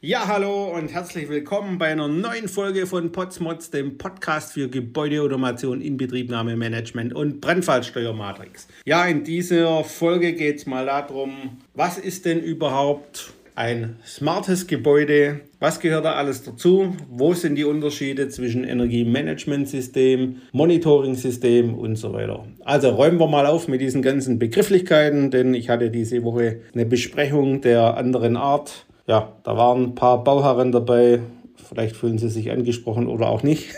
Ja, hallo und herzlich willkommen bei einer neuen Folge von Potsmods, dem Podcast für Gebäudeautomation, Inbetriebnahme, Management und Brandfallsteuermatrix. Ja, in dieser Folge geht es mal darum, was ist denn überhaupt ein smartes Gebäude? Was gehört da alles dazu? Wo sind die Unterschiede zwischen Energiemanagementsystem, Monitoring-System und so weiter? Also räumen wir mal auf mit diesen ganzen Begrifflichkeiten, denn ich hatte diese Woche eine Besprechung der anderen Art ja, da waren ein paar Bauherren dabei. Vielleicht fühlen sie sich angesprochen oder auch nicht.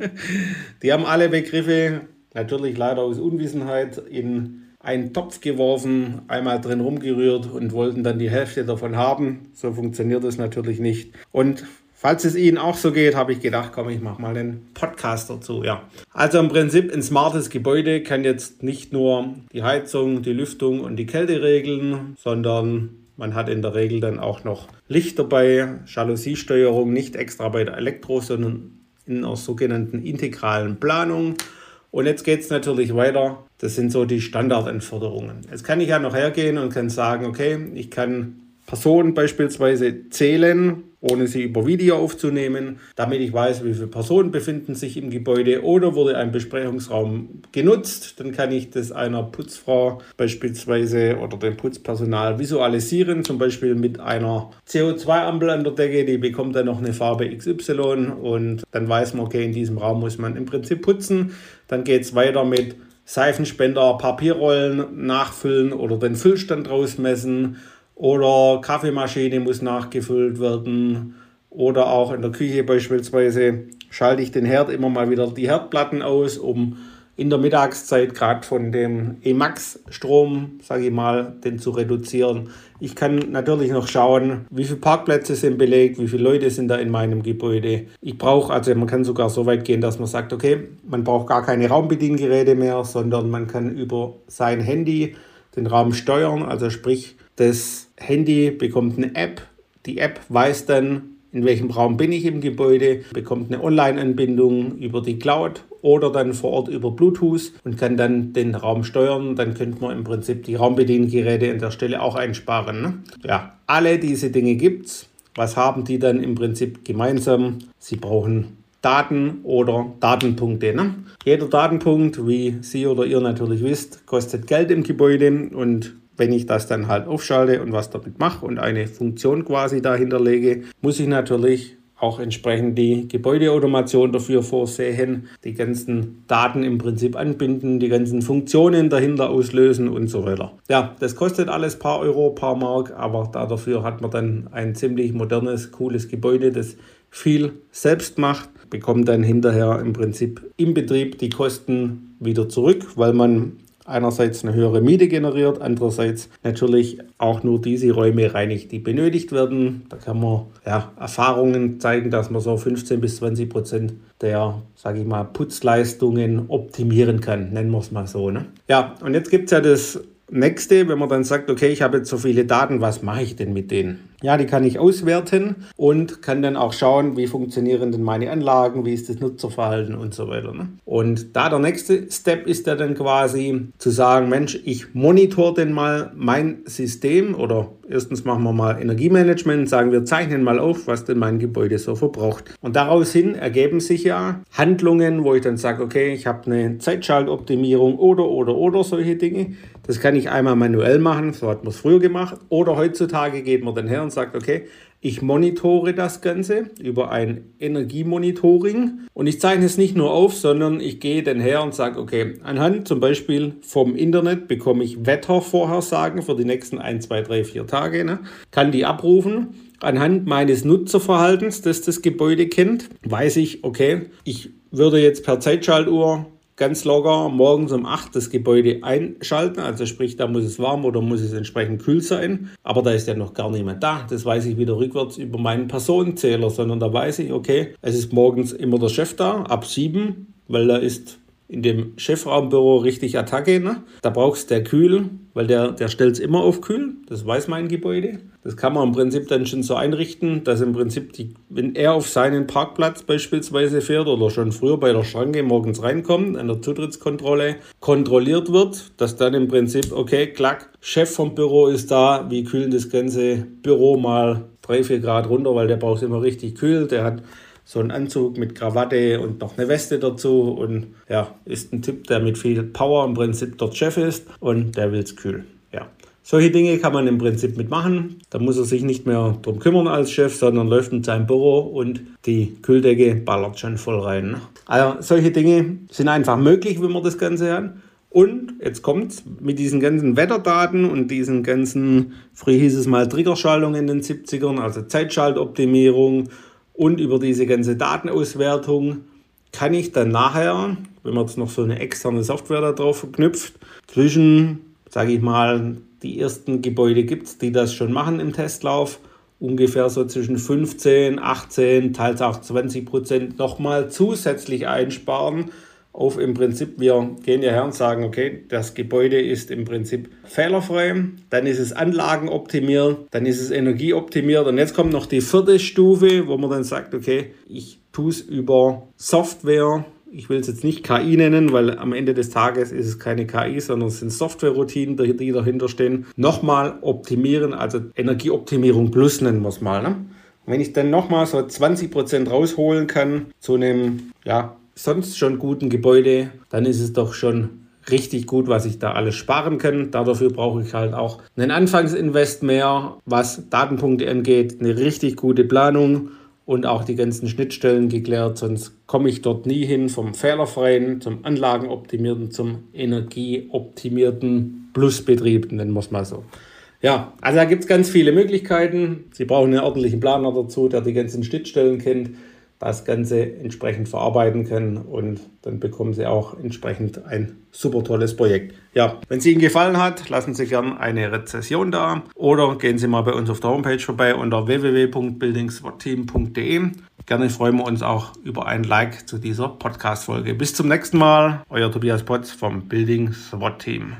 die haben alle Begriffe, natürlich leider aus Unwissenheit, in einen Topf geworfen, einmal drin rumgerührt und wollten dann die Hälfte davon haben. So funktioniert es natürlich nicht. Und Falls es Ihnen auch so geht, habe ich gedacht, komm, ich mache mal einen Podcast dazu. Ja. Also im Prinzip ein smartes Gebäude kann jetzt nicht nur die Heizung, die Lüftung und die Kälte regeln, sondern man hat in der Regel dann auch noch Licht dabei, Jalousiesteuerung, nicht extra bei der Elektro, sondern in einer sogenannten integralen Planung. Und jetzt geht es natürlich weiter. Das sind so die Standardanforderungen. Jetzt kann ich ja noch hergehen und kann sagen, okay, ich kann Personen beispielsweise zählen, ohne sie über Video aufzunehmen, damit ich weiß, wie viele Personen befinden sich im Gebäude oder wurde ein Besprechungsraum genutzt. Dann kann ich das einer Putzfrau beispielsweise oder dem Putzpersonal visualisieren, zum Beispiel mit einer CO2-Ampel an der Decke, die bekommt dann noch eine Farbe XY und dann weiß man, okay, in diesem Raum muss man im Prinzip putzen. Dann geht es weiter mit Seifenspender, Papierrollen nachfüllen oder den Füllstand rausmessen oder Kaffeemaschine muss nachgefüllt werden. Oder auch in der Küche beispielsweise schalte ich den Herd immer mal wieder die Herdplatten aus, um in der Mittagszeit gerade von dem Emax-Strom, sage ich mal, den zu reduzieren. Ich kann natürlich noch schauen, wie viele Parkplätze sind belegt, wie viele Leute sind da in meinem Gebäude. Ich brauche, also man kann sogar so weit gehen, dass man sagt, okay, man braucht gar keine Raumbediengeräte mehr, sondern man kann über sein Handy den Raum steuern, also sprich das Handy bekommt eine App. Die App weiß dann, in welchem Raum bin ich im Gebäude, bekommt eine Online-Anbindung über die Cloud oder dann vor Ort über Bluetooth und kann dann den Raum steuern. Dann könnte man im Prinzip die Raumbediengeräte an der Stelle auch einsparen. Ne? Ja, alle diese Dinge gibt es. Was haben die dann im Prinzip gemeinsam? Sie brauchen Daten oder Datenpunkte. Ne? Jeder Datenpunkt, wie Sie oder ihr natürlich wisst, kostet Geld im Gebäude und wenn ich das dann halt aufschalte und was damit mache und eine Funktion quasi dahinter lege, muss ich natürlich auch entsprechend die Gebäudeautomation dafür vorsehen, die ganzen Daten im Prinzip anbinden, die ganzen Funktionen dahinter auslösen und so weiter. Ja, das kostet alles paar Euro, paar Mark, aber dafür hat man dann ein ziemlich modernes, cooles Gebäude, das viel selbst macht, bekommt dann hinterher im Prinzip im Betrieb die Kosten wieder zurück, weil man einerseits eine höhere Miete generiert, andererseits natürlich auch nur diese Räume reinigt, die benötigt werden. Da kann man ja, Erfahrungen zeigen, dass man so 15 bis 20 Prozent der, sage ich mal, Putzleistungen optimieren kann, nennen wir es mal so. Ne? Ja, und jetzt gibt es ja das nächste, wenn man dann sagt, okay, ich habe jetzt so viele Daten, was mache ich denn mit denen? Ja, die kann ich auswerten und kann dann auch schauen, wie funktionieren denn meine Anlagen, wie ist das Nutzerverhalten und so weiter. Ne? Und da der nächste Step ist ja dann quasi zu sagen, Mensch, ich monitor denn mal mein System oder erstens machen wir mal Energiemanagement sagen, wir zeichnen mal auf, was denn mein Gebäude so verbraucht. Und daraus hin ergeben sich ja Handlungen, wo ich dann sage, okay, ich habe eine Zeitschaltoptimierung oder, oder, oder solche Dinge. Das kann ich einmal manuell machen, so hat man es früher gemacht. Oder heutzutage geht man dann her sagt, okay, ich monitore das Ganze über ein Energiemonitoring und ich zeichne es nicht nur auf, sondern ich gehe dann her und sage, okay, anhand zum Beispiel vom Internet bekomme ich Wettervorhersagen für die nächsten 1, 2, 3, 4 Tage, ne? kann die abrufen. Anhand meines Nutzerverhaltens, das das Gebäude kennt, weiß ich, okay, ich würde jetzt per Zeitschaltuhr ganz locker morgens um 8 das Gebäude einschalten. Also sprich, da muss es warm oder muss es entsprechend kühl sein. Aber da ist ja noch gar niemand da. Das weiß ich wieder rückwärts über meinen Personenzähler, sondern da weiß ich, okay, es ist morgens immer der Chef da, ab 7, weil da ist in dem Chefraumbüro richtig Attacke. Ne? Da brauchst du der Kühl, weil der, der stellt es immer auf Kühl. Das weiß mein Gebäude. Das kann man im Prinzip dann schon so einrichten, dass im Prinzip, die, wenn er auf seinen Parkplatz beispielsweise fährt oder schon früher bei der Schranke morgens reinkommt, an der Zutrittskontrolle kontrolliert wird, dass dann im Prinzip, okay, klack, Chef vom Büro ist da, wie kühlen das ganze Büro mal 3, 4 Grad runter, weil der braucht immer richtig kühl. Der hat so einen Anzug mit Krawatte und noch eine Weste dazu und ja, ist ein Typ, der mit viel Power im Prinzip dort Chef ist und der will es kühl. Ja. Solche Dinge kann man im Prinzip mitmachen. Da muss er sich nicht mehr drum kümmern als Chef, sondern läuft in sein Büro und die Kühldecke ballert schon voll rein. Also solche Dinge sind einfach möglich, wenn man das Ganze hat. Und jetzt kommt mit diesen ganzen Wetterdaten und diesen ganzen, früher hieß es mal Triggerschaltung in den 70ern, also Zeitschaltoptimierung und über diese ganze Datenauswertung kann ich dann nachher, wenn man jetzt noch so eine externe Software da drauf verknüpft, zwischen, sage ich mal, die ersten Gebäude gibt es, die das schon machen im Testlauf, ungefähr so zwischen 15, 18, teils auch 20 Prozent nochmal zusätzlich einsparen auf im Prinzip, wir gehen ja her und sagen, okay, das Gebäude ist im Prinzip fehlerfrei, dann ist es anlagenoptimiert, dann ist es energieoptimiert und jetzt kommt noch die vierte Stufe, wo man dann sagt, okay, ich tue es über Software, ich will es jetzt nicht KI nennen, weil am Ende des Tages ist es keine KI, sondern es sind Software-Routinen, die dahinter stehen. Nochmal optimieren, also Energieoptimierung plus nennen wir es mal. Ne? wenn ich dann nochmal so 20% rausholen kann zu einem ja, sonst schon guten Gebäude, dann ist es doch schon richtig gut, was ich da alles sparen kann. Dafür brauche ich halt auch einen Anfangsinvest mehr, was Datenpunkte angeht, eine richtig gute Planung und auch die ganzen Schnittstellen geklärt, sonst komme ich dort nie hin vom fehlerfreien zum Anlagenoptimierten zum Energieoptimierten Plusbetrieb, nennen wir es mal so. Ja, also da gibt es ganz viele Möglichkeiten. Sie brauchen einen ordentlichen Planer dazu, der die ganzen Schnittstellen kennt das Ganze entsprechend verarbeiten können und dann bekommen Sie auch entsprechend ein super tolles Projekt. Ja, wenn es Ihnen gefallen hat, lassen Sie gerne eine Rezession da oder gehen Sie mal bei uns auf der Homepage vorbei unter www.buildingswatteam.de. Gerne freuen wir uns auch über ein Like zu dieser Podcast-Folge. Bis zum nächsten Mal, euer Tobias Potz vom Building SWAT Team.